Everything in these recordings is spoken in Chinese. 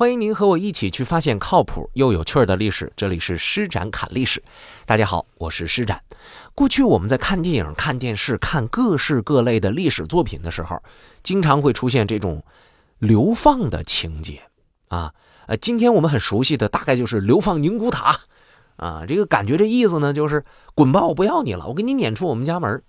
欢迎您和我一起去发现靠谱又有趣的历史。这里是施展侃历史。大家好，我是施展。过去我们在看电影、看电视、看各式各类的历史作品的时候，经常会出现这种流放的情节啊。呃，今天我们很熟悉的大概就是流放宁古塔啊。这个感觉这意思呢，就是滚吧，我不要你了，我给你撵出我们家门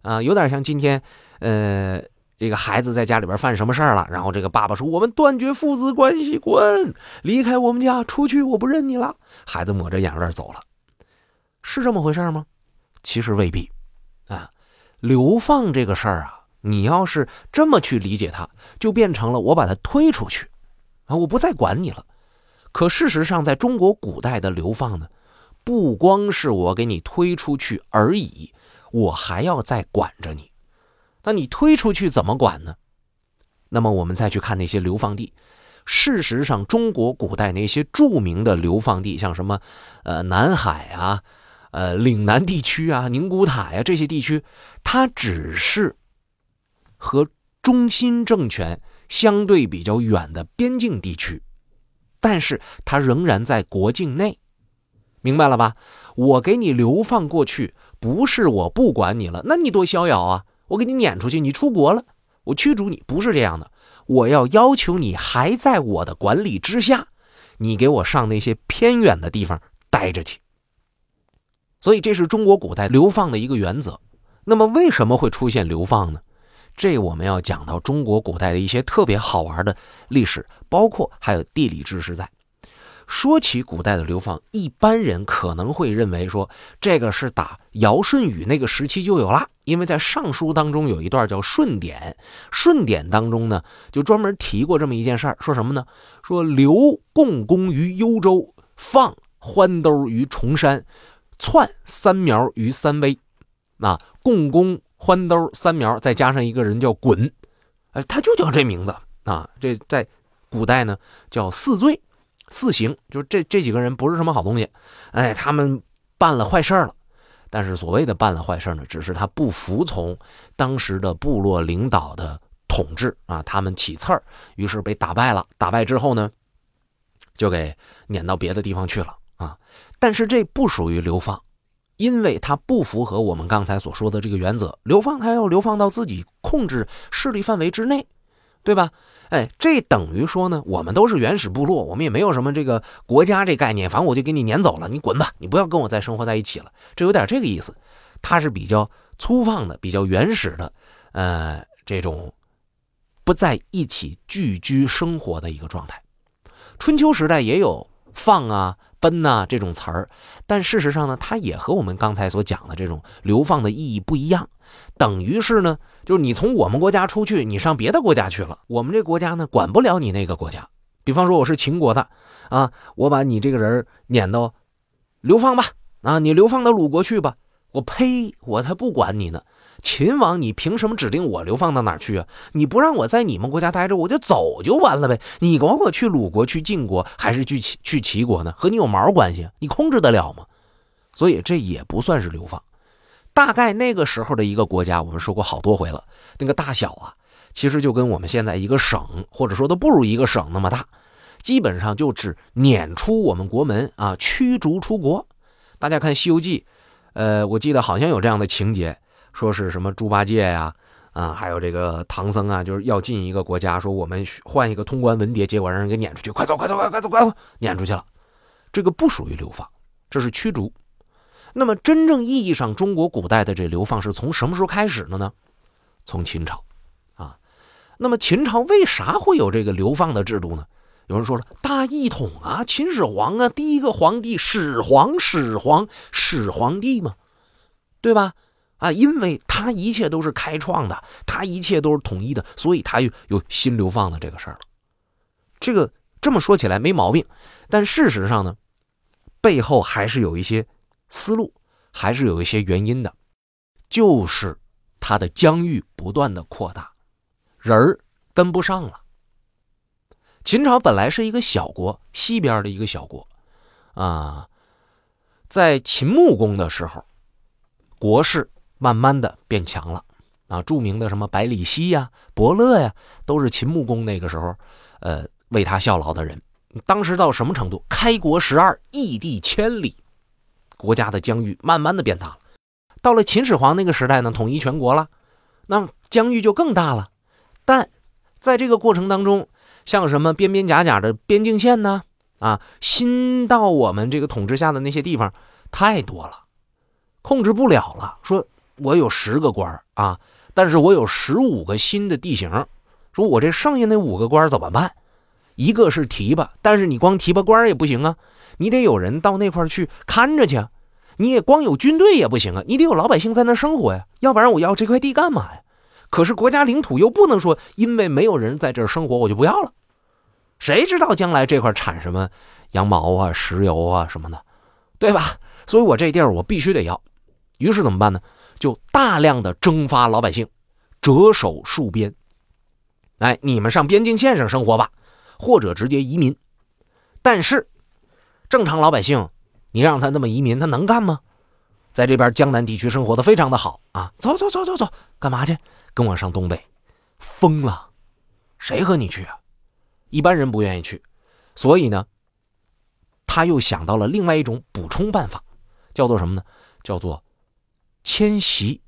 啊，有点像今天呃。这个孩子在家里边犯什么事儿了？然后这个爸爸说：“我们断绝父子关系，滚，离开我们家，出去，我不认你了。”孩子抹着眼泪走了，是这么回事吗？其实未必，啊，流放这个事儿啊，你要是这么去理解它，就变成了我把他推出去，啊，我不再管你了。可事实上，在中国古代的流放呢，不光是我给你推出去而已，我还要再管着你。那你推出去怎么管呢？那么我们再去看那些流放地，事实上，中国古代那些著名的流放地，像什么，呃，南海啊，呃，岭南地区啊，宁古塔呀这些地区，它只是和中心政权相对比较远的边境地区，但是它仍然在国境内，明白了吧？我给你流放过去，不是我不管你了，那你多逍遥啊！我给你撵出去，你出国了，我驱逐你，不是这样的。我要要求你还在我的管理之下，你给我上那些偏远的地方待着去。所以这是中国古代流放的一个原则。那么为什么会出现流放呢？这我们要讲到中国古代的一些特别好玩的历史，包括还有地理知识在。说起古代的流放，一般人可能会认为说这个是打尧舜禹那个时期就有了，因为在《尚书》当中有一段叫《舜典》，《舜典》当中呢就专门提过这么一件事儿，说什么呢？说刘共工于幽州，放欢兜于崇山，窜三苗于三危。那共工、欢兜、三苗，再加上一个人叫鲧，哎，他就叫这名字啊。这在古代呢叫四罪。四刑就是这这几个人不是什么好东西，哎，他们办了坏事了，但是所谓的办了坏事呢，只是他不服从当时的部落领导的统治啊，他们起刺儿，于是被打败了。打败之后呢，就给撵到别的地方去了啊。但是这不属于流放，因为他不符合我们刚才所说的这个原则。流放他要流放到自己控制势力范围之内，对吧？哎，这等于说呢，我们都是原始部落，我们也没有什么这个国家这概念，反正我就给你撵走了，你滚吧，你不要跟我再生活在一起了，这有点这个意思。它是比较粗放的，比较原始的，呃，这种不在一起聚居生活的一个状态。春秋时代也有放啊、奔呐这种词儿，但事实上呢，它也和我们刚才所讲的这种流放的意义不一样。等于是呢，就是你从我们国家出去，你上别的国家去了。我们这国家呢，管不了你那个国家。比方说我是秦国的，啊，我把你这个人撵到流放吧，啊，你流放到鲁国去吧。我呸，我才不管你呢！秦王，你凭什么指定我流放到哪儿去啊？你不让我在你们国家待着，我就走就完了呗。你管我去鲁国、去晋国，还是去齐去齐国呢？和你有毛关系？你控制得了吗？所以这也不算是流放。大概那个时候的一个国家，我们说过好多回了，那个大小啊，其实就跟我们现在一个省，或者说都不如一个省那么大，基本上就只撵出我们国门啊，驱逐出国。大家看《西游记》，呃，我记得好像有这样的情节，说是什么猪八戒呀，啊，还有这个唐僧啊，就是要进一个国家，说我们换一个通关文牒，结果让人给撵出去，快走快走快快走快走，撵出去了。这个不属于流放，这是驱逐。那么，真正意义上，中国古代的这流放是从什么时候开始的呢？从秦朝，啊，那么秦朝为啥会有这个流放的制度呢？有人说了，大一统啊，秦始皇啊，第一个皇帝始皇，始皇，始皇帝嘛，对吧？啊，因为他一切都是开创的，他一切都是统一的，所以他有有新流放的这个事儿了。这个这么说起来没毛病，但事实上呢，背后还是有一些。思路还是有一些原因的，就是他的疆域不断的扩大，人儿跟不上了。秦朝本来是一个小国，西边的一个小国，啊，在秦穆公的时候，国势慢慢的变强了，啊，著名的什么百里奚呀、伯乐呀，都是秦穆公那个时候，呃，为他效劳的人。当时到什么程度？开国十二，异地千里，国家的疆域慢慢的变大了。到了秦始皇那个时代呢，统一全国了，那疆域就更大了。但在这个过程当中，像什么边边角角的边境线呢？啊，新到我们这个统治下的那些地方太多了，控制不了了。说我有十个官啊，但是我有十五个新的地形，说我这剩下那五个官怎么办？一个是提拔，但是你光提拔官也不行啊，你得有人到那块去看着去。你也光有军队也不行啊，你得有老百姓在那生活呀，要不然我要这块地干嘛呀？可是国家领土又不能说因为没有人在这儿生活我就不要了，谁知道将来这块产什么羊毛啊、石油啊什么的，对吧？所以我这地儿我必须得要。于是怎么办呢？就大量的征发老百姓，折手戍边。哎，你们上边境线上生活吧。或者直接移民，但是正常老百姓，你让他那么移民，他能干吗？在这边江南地区生活的非常的好啊，走走走走走，干嘛去？跟我上东北，疯了，谁和你去啊？一般人不愿意去，所以呢，他又想到了另外一种补充办法，叫做什么呢？叫做迁徙，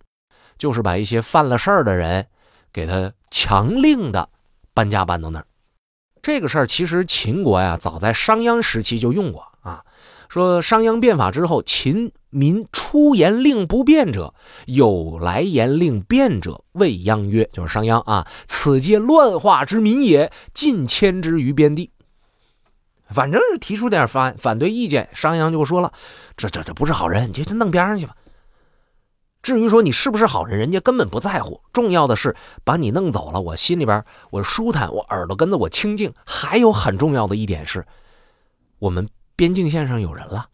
就是把一些犯了事儿的人，给他强令的搬家搬到那儿。这个事儿其实秦国呀，早在商鞅时期就用过啊。说商鞅变法之后，秦民出言令不变者，有来言令变者，未央曰：“就是商鞅啊，此皆乱化之民也，尽迁之于边地。”反正是提出点反反对意见，商鞅就说了：“这这这不是好人，你就弄边上去吧。”至于说你是不是好人，人家根本不在乎。重要的是把你弄走了，我心里边我舒坦，我耳朵根子我清净。还有很重要的一点是，我们边境线上有人了，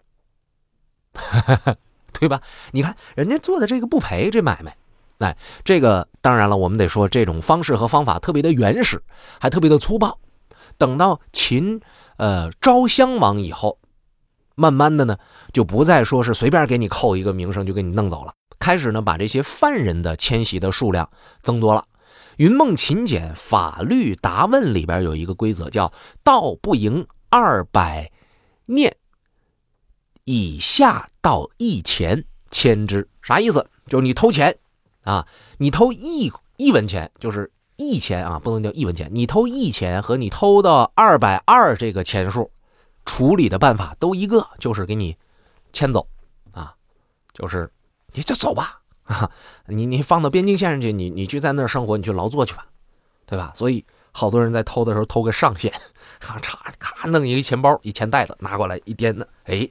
对吧？你看人家做的这个不赔这买卖，哎，这个当然了，我们得说这种方式和方法特别的原始，还特别的粗暴。等到秦呃昭襄王以后，慢慢的呢，就不再说是随便给你扣一个名声就给你弄走了。开始呢，把这些犯人的迁徙的数量增多了。云梦秦简法律答问里边有一个规则，叫“道不盈二百念，以下到一钱迁之”。啥意思？就是你偷钱啊，你偷一一文钱，就是一钱啊，不能叫一文钱。你偷一钱和你偷到二百二这个钱数，处理的办法都一个，就是给你迁走啊，就是。你就走吧，啊，你你放到边境线上去，你你去在那儿生活，你去劳作去吧，对吧？所以好多人在偷的时候偷个上限，咔嚓咔弄一个钱包一钱袋子拿过来一掂呢，哎，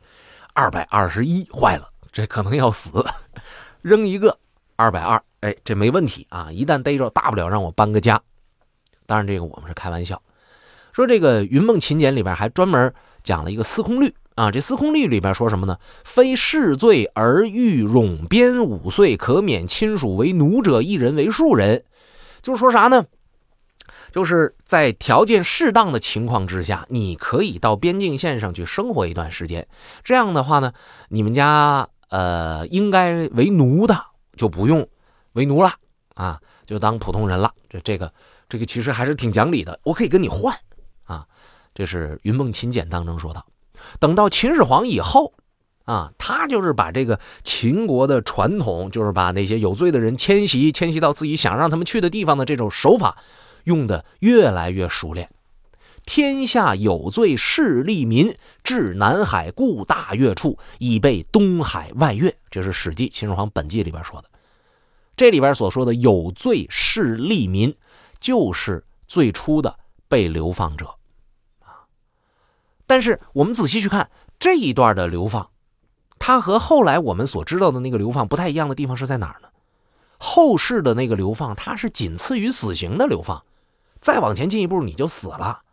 二百二十一坏了，这可能要死，扔一个二百二，哎，这没问题啊，一旦逮着，大不了让我搬个家。当然这个我们是开玩笑，说这个《云梦秦简》里边还专门讲了一个司空律。啊，这司空律里边说什么呢？非世罪而欲冗边五岁，可免亲属为奴者一人为庶人。就是说啥呢？就是在条件适当的情况之下，你可以到边境线上去生活一段时间。这样的话呢，你们家呃应该为奴的就不用为奴了啊，就当普通人了。这这个这个其实还是挺讲理的。我可以跟你换啊，这是《云梦秦简》当中说的。等到秦始皇以后，啊，他就是把这个秦国的传统，就是把那些有罪的人迁徙，迁徙到自己想让他们去的地方的这种手法，用的越来越熟练。天下有罪势利民，至南海故大越处，以备东海外越。这是《史记·秦始皇本纪》里边说的。这里边所说的有罪势利民，就是最初的被流放者啊。但是我们仔细去看这一段的流放，它和后来我们所知道的那个流放不太一样的地方是在哪儿呢？后世的那个流放，它是仅次于死刑的流放，再往前进一步你就死了。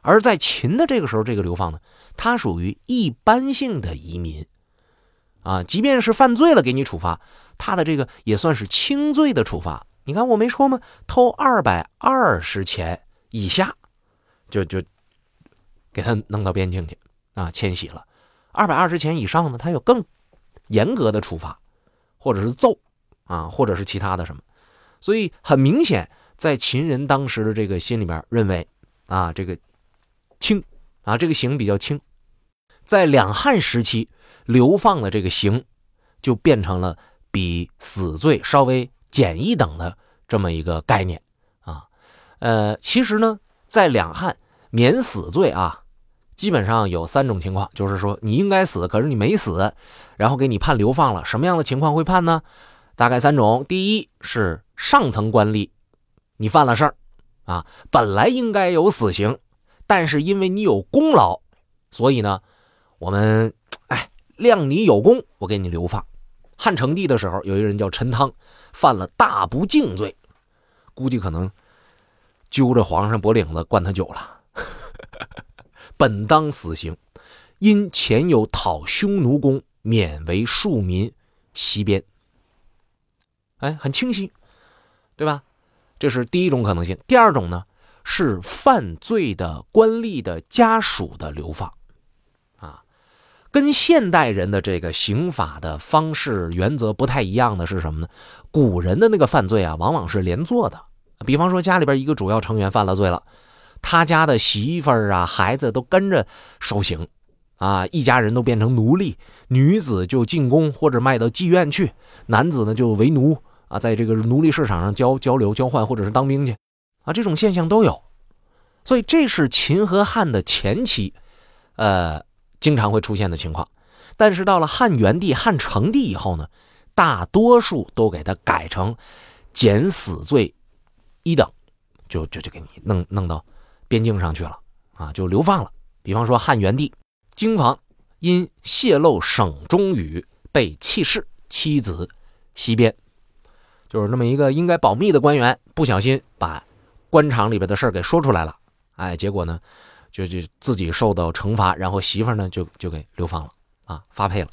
而在秦的这个时候，这个流放呢，它属于一般性的移民，啊，即便是犯罪了给你处罚，他的这个也算是轻罪的处罚。你看我没说吗？偷二百二十钱以下，就就。给他弄到边境去，啊，迁徙了。二百二十钱以上呢，他有更严格的处罚，或者是揍，啊，或者是其他的什么。所以很明显，在秦人当时的这个心里边认为，啊，这个轻啊，这个刑比较轻。在两汉时期，流放的这个刑就变成了比死罪稍微减一等的这么一个概念啊。呃，其实呢，在两汉免死罪啊，基本上有三种情况，就是说你应该死，可是你没死，然后给你判流放了。什么样的情况会判呢？大概三种。第一是上层官吏，你犯了事儿啊，本来应该有死刑，但是因为你有功劳，所以呢。我们哎，量你有功，我给你流放。汉成帝的时候，有一个人叫陈汤，犯了大不敬罪，估计可能揪着皇上脖领子灌他酒了，本当死刑，因前有讨匈奴功，免为庶民西边。哎，很清晰，对吧？这是第一种可能性。第二种呢，是犯罪的官吏的家属的流放。啊跟现代人的这个刑法的方式原则不太一样的是什么呢？古人的那个犯罪啊，往往是连坐的。比方说，家里边一个主要成员犯了罪了，他家的媳妇儿啊、孩子都跟着受刑，啊，一家人都变成奴隶，女子就进宫或者卖到妓院去，男子呢就为奴啊，在这个奴隶市场上交交流、交换或者是当兵去，啊，这种现象都有。所以这是秦和汉的前期，呃。经常会出现的情况，但是到了汉元帝、汉成帝以后呢，大多数都给他改成减死罪一等，就就就给你弄弄到边境上去了啊，就流放了。比方说汉元帝京房因泄露省中语被弃市，妻子西边，就是那么一个应该保密的官员，不小心把官场里边的事给说出来了，哎，结果呢？就就自己受到惩罚，然后媳妇呢就就给流放了啊，发配了。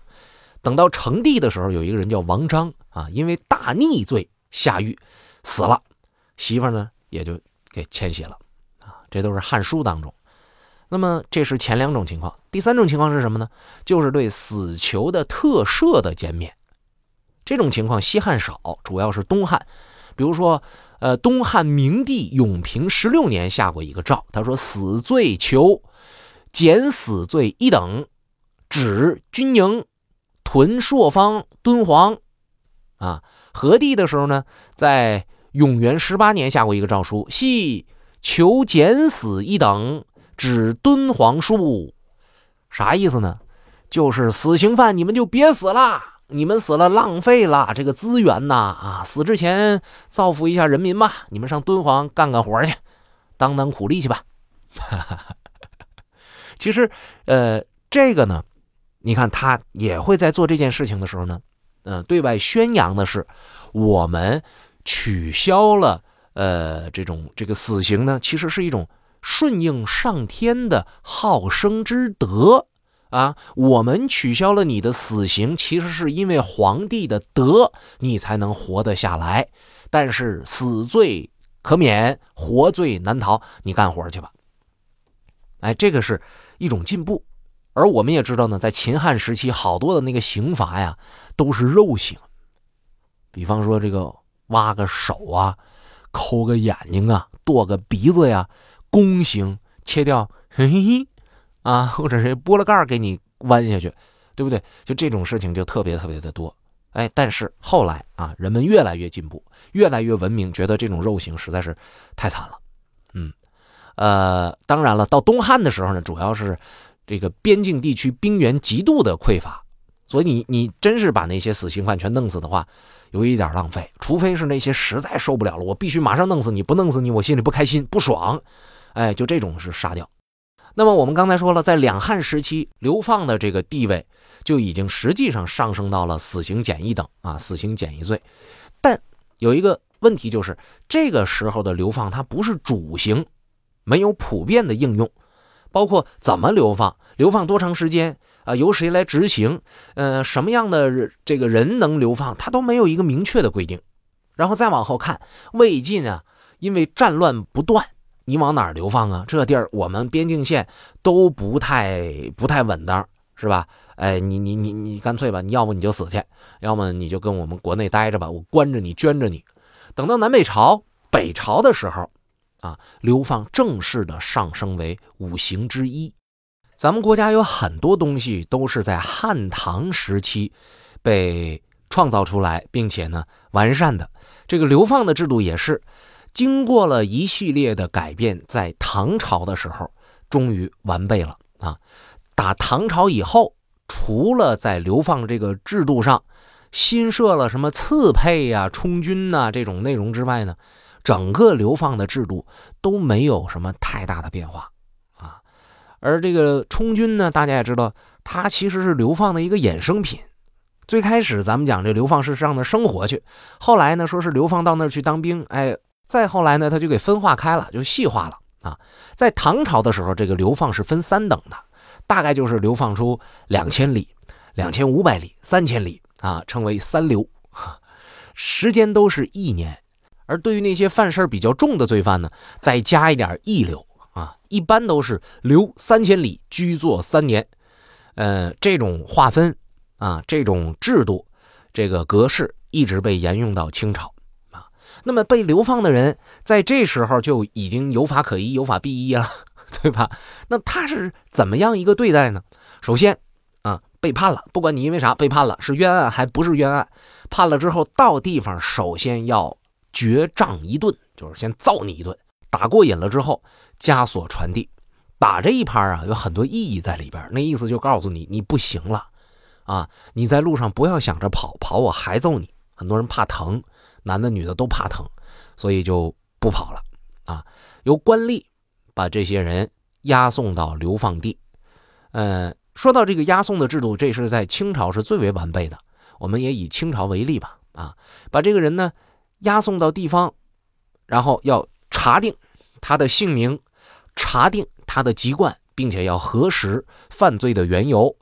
等到成帝的时候，有一个人叫王章啊，因为大逆罪下狱死了，媳妇呢也就给迁徙了啊。这都是汉书当中。那么这是前两种情况，第三种情况是什么呢？就是对死囚的特赦的减免。这种情况西汉少，主要是东汉，比如说。呃，东汉明帝永平十六年下过一个诏，他说：“死罪囚减死罪一等，指军营、屯朔方、敦煌。”啊，和帝的时候呢，在永元十八年下过一个诏书，系求减死一等，指敦煌书。啥意思呢？就是死刑犯，你们就别死了。你们死了，浪费了这个资源呐！啊，死之前造福一下人民吧。你们上敦煌干干活去，当当苦力去吧。其实，呃，这个呢，你看他也会在做这件事情的时候呢，嗯，对外宣扬的是，我们取消了呃这种这个死刑呢，其实是一种顺应上天的好生之德。啊，我们取消了你的死刑，其实是因为皇帝的德，你才能活得下来。但是死罪可免，活罪难逃，你干活去吧。哎，这个是一种进步。而我们也知道呢，在秦汉时期，好多的那个刑罚呀，都是肉刑。比方说这个挖个手啊，抠个眼睛啊，剁个鼻子呀，宫刑切掉。嘿嘿嘿。啊，或者是拨了盖给你弯下去，对不对？就这种事情就特别特别的多。哎，但是后来啊，人们越来越进步，越来越文明，觉得这种肉刑实在是太惨了。嗯，呃，当然了，到东汉的时候呢，主要是这个边境地区兵源极度的匮乏，所以你你真是把那些死刑犯全弄死的话，有一点浪费。除非是那些实在受不了了，我必须马上弄死你，不弄死你我心里不开心不爽。哎，就这种是杀掉。那么我们刚才说了，在两汉时期，流放的这个地位就已经实际上上升到了死刑减一等啊，死刑减一罪。但有一个问题就是，这个时候的流放它不是主刑，没有普遍的应用，包括怎么流放、流放多长时间啊，由谁来执行，呃，什么样的这个人能流放，它都没有一个明确的规定。然后再往后看，魏晋啊，因为战乱不断。你往哪儿流放啊？这地儿我们边境线都不太不太稳当，是吧？哎，你你你你干脆吧，你要么你就死去，要么你就跟我们国内待着吧，我关着你，圈着你。等到南北朝、北朝的时候，啊，流放正式的上升为五行之一。咱们国家有很多东西都是在汉唐时期被创造出来，并且呢完善的。这个流放的制度也是经过了一系列的改变，在唐朝的时候终于完备了啊。打唐朝以后，除了在流放这个制度上新设了什么赐配呀、充军呐这种内容之外呢，整个流放的制度都没有什么太大的变化啊。而这个充军呢，大家也知道，它其实是流放的一个衍生品。最开始咱们讲这流放是上那生活去，后来呢说是流放到那儿去当兵，哎，再后来呢他就给分化开了，就细化了啊。在唐朝的时候，这个流放是分三等的，大概就是流放出两千里、两千五百里、三千里啊，称为三流，时间都是一年。而对于那些犯事比较重的罪犯呢，再加一点一流。啊，一般都是留三千里，居坐三年，呃，这种划分啊，这种制度，这个格式一直被沿用到清朝。那么被流放的人在这时候就已经有法可依，有法必依了，对吧？那他是怎么样一个对待呢？首先啊，被判了，不管你因为啥被判了，是冤案还不是冤案，判了之后到地方，首先要决杖一顿，就是先揍你一顿，打过瘾了之后。枷锁传递，打这一拍啊，有很多意义在里边。那意思就告诉你，你不行了，啊，你在路上不要想着跑，跑我还揍你。很多人怕疼，男的女的都怕疼，所以就不跑了。啊，由官吏把这些人押送到流放地。呃，说到这个押送的制度，这是在清朝是最为完备的。我们也以清朝为例吧。啊，把这个人呢押送到地方，然后要查定他的姓名。查定他的籍贯，并且要核实犯罪的缘由，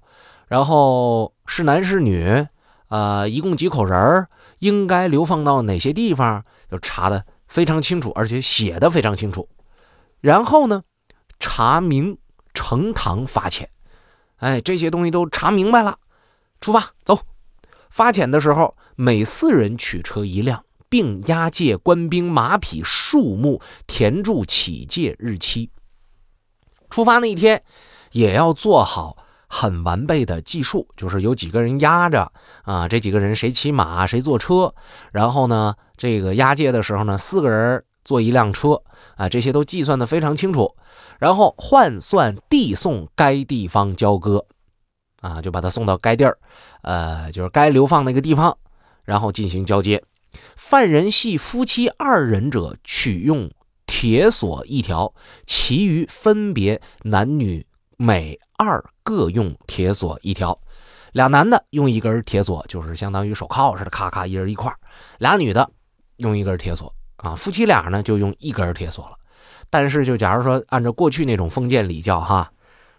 然后是男是女，呃，一共几口人应该流放到哪些地方，就查的非常清楚，而且写的非常清楚。然后呢，查明呈堂发遣，哎，这些东西都查明白了，出发走。发遣的时候，每四人取车一辆，并押解官兵马匹数目，填注起借日期。出发那一天，也要做好很完备的计数，就是有几个人押着啊，这几个人谁骑马谁坐车，然后呢，这个押解的时候呢，四个人坐一辆车啊，这些都计算的非常清楚，然后换算递送该地方交割，啊，就把他送到该地儿，呃，就是该流放那个地方，然后进行交接。犯人系夫妻二人者，取用。铁锁一条，其余分别男女每二各用铁锁一条。俩男的用一根铁锁，就是相当于手铐似的，咔咔一人一块俩女的用一根铁锁啊，夫妻俩呢就用一根铁锁了。但是就假如说按照过去那种封建礼教哈，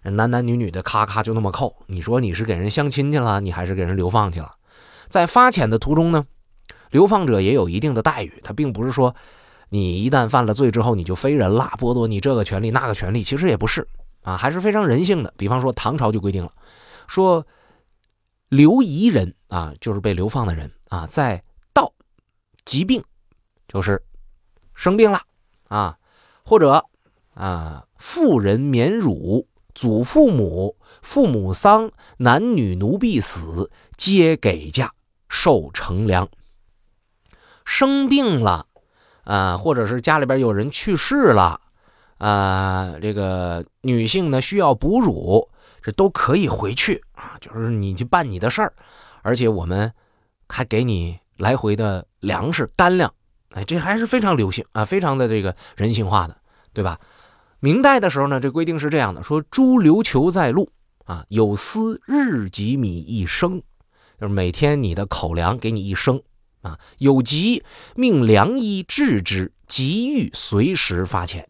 男男女女的咔咔就那么扣，你说你是给人相亲去了，你还是给人流放去了？在发遣的途中呢，流放者也有一定的待遇，他并不是说。你一旦犯了罪之后，你就非人了，剥夺你这个权利那个权利，其实也不是啊，还是非常人性的。比方说，唐朝就规定了，说流移人啊，就是被流放的人啊，在道疾病，就是生病了啊，或者啊，妇人免乳，祖父母、父母丧，男女奴婢死，皆给嫁，受乘粮。生病了。啊，或者是家里边有人去世了，啊，这个女性呢需要哺乳，这都可以回去啊，就是你去办你的事儿，而且我们还给你来回的粮食干粮，哎，这还是非常流行啊，非常的这个人性化的，对吧？明代的时候呢，这规定是这样的：说诸琉球在路啊，有司日给米一升，就是每天你的口粮给你一升。啊，有疾命良医治之，急欲随时发遣。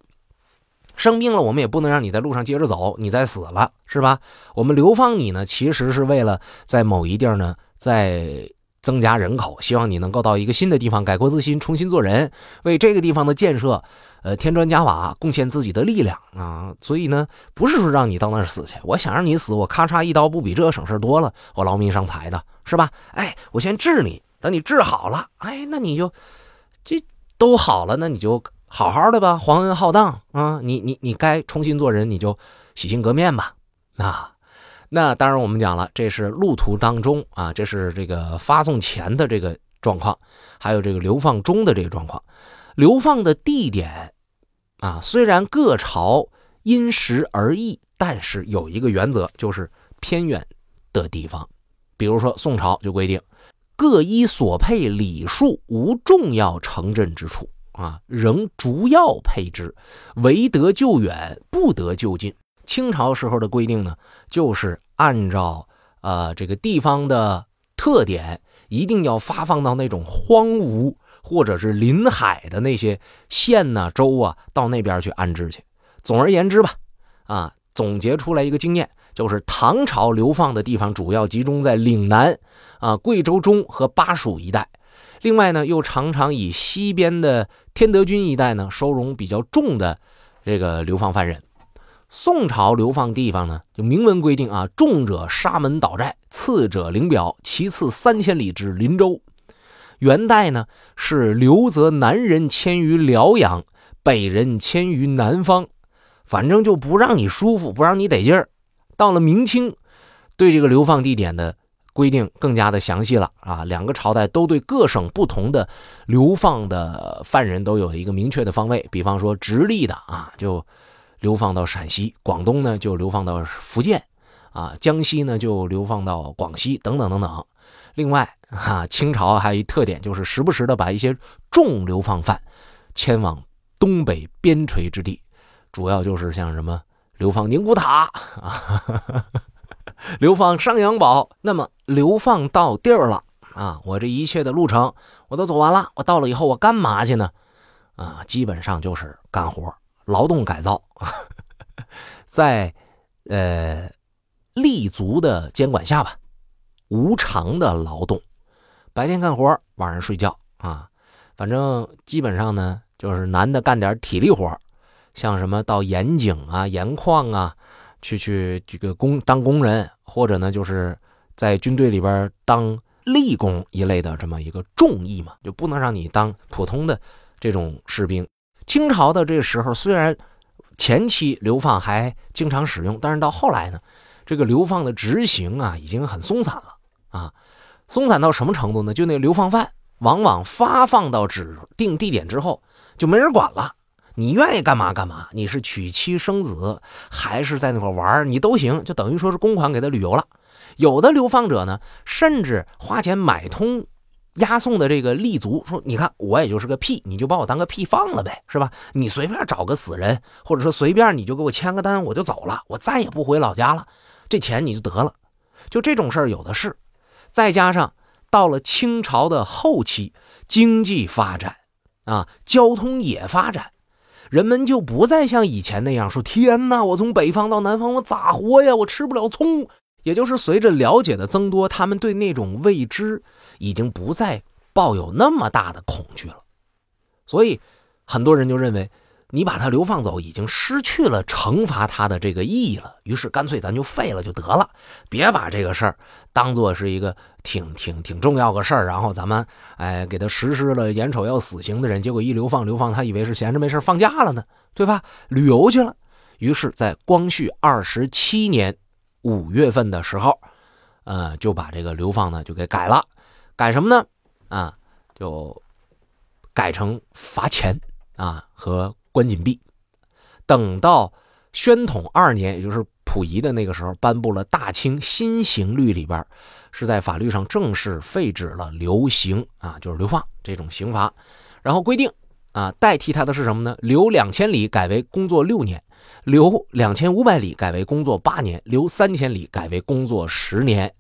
生病了，我们也不能让你在路上接着走，你再死了，是吧？我们流放你呢，其实是为了在某一地儿呢再增加人口，希望你能够到一个新的地方改过自新，重新做人，为这个地方的建设，呃，添砖加瓦，贡献自己的力量啊。所以呢，不是说让你到那儿死去，我想让你死，我咔嚓一刀，不比这省事多了，我劳民伤财的，是吧？哎，我先治你。等你治好了，哎，那你就这都好了，那你就好好的吧，皇恩浩荡啊！你你你该重新做人，你就洗心革面吧，那那当然我们讲了，这是路途当中啊，这是这个发送前的这个状况，还有这个流放中的这个状况。流放的地点啊，虽然各朝因时而异，但是有一个原则，就是偏远的地方。比如说宋朝就规定，各依所配礼数，无重要城镇之处啊，仍逐要配之，唯得就远，不得就近。清朝时候的规定呢，就是按照呃这个地方的特点，一定要发放到那种荒芜。或者是临海的那些县呐、州啊，到那边去安置去。总而言之吧，啊，总结出来一个经验，就是唐朝流放的地方主要集中在岭南、啊贵州中和巴蜀一带。另外呢，又常常以西边的天德军一带呢收容比较重的这个流放犯人。宋朝流放地方呢，就明文规定啊，重者沙门岛寨，次者灵表，其次三千里之林州。元代呢是留则南人迁于辽阳，北人迁于南方，反正就不让你舒服，不让你得劲儿。到了明清，对这个流放地点的规定更加的详细了啊。两个朝代都对各省不同的流放的犯人都有一个明确的方位，比方说直隶的啊，就流放到陕西；广东呢就流放到福建，啊，江西呢就流放到广西，等等等等。另外，哈，清朝还有一特点，就是时不时的把一些重流放犯迁往东北边陲之地，主要就是像什么流放宁古塔啊，流放上阳堡。那么流放到地儿了啊，我这一切的路程我都走完了，我到了以后我干嘛去呢？啊，基本上就是干活、劳动改造，在呃立足的监管下吧。无偿的劳动，白天干活，晚上睡觉啊。反正基本上呢，就是男的干点体力活，像什么到盐井啊、盐矿啊，去去这个工当工人，或者呢，就是在军队里边当力工一类的这么一个重役嘛，就不能让你当普通的这种士兵。清朝的这个时候，虽然前期流放还经常使用，但是到后来呢，这个流放的执行啊，已经很松散了。啊，松散到什么程度呢？就那流放犯，往往发放到指定地点之后，就没人管了。你愿意干嘛干嘛，你是娶妻生子，还是在那块玩你都行，就等于说是公款给他旅游了。有的流放者呢，甚至花钱买通押送的这个立足，说你看我也就是个屁，你就把我当个屁放了呗，是吧？你随便找个死人，或者说随便你就给我签个单，我就走了，我再也不回老家了，这钱你就得了。就这种事儿有的是。再加上到了清朝的后期，经济发展，啊，交通也发展，人们就不再像以前那样说：“天哪，我从北方到南方，我咋活呀？我吃不了葱。”也就是随着了解的增多，他们对那种未知已经不再抱有那么大的恐惧了。所以，很多人就认为。你把他流放走，已经失去了惩罚他的这个意义了。于是干脆咱就废了就得了，别把这个事儿当做是一个挺挺挺重要个事儿。然后咱们哎给他实施了眼瞅要死刑的人，结果一流放流放，他以为是闲着没事放假了呢，对吧？旅游去了。于是，在光绪二十七年五月份的时候，呃，就把这个流放呢就给改了，改什么呢？啊，就改成罚钱啊和。关禁闭，等到宣统二年，也就是溥仪的那个时候，颁布了《大清新刑律》里边，是在法律上正式废止了流刑啊，就是流放这种刑罚，然后规定啊，代替他的是什么呢？留两千里改为工作六年，留两千五百里改为工作八年，留三千里改为工作十年。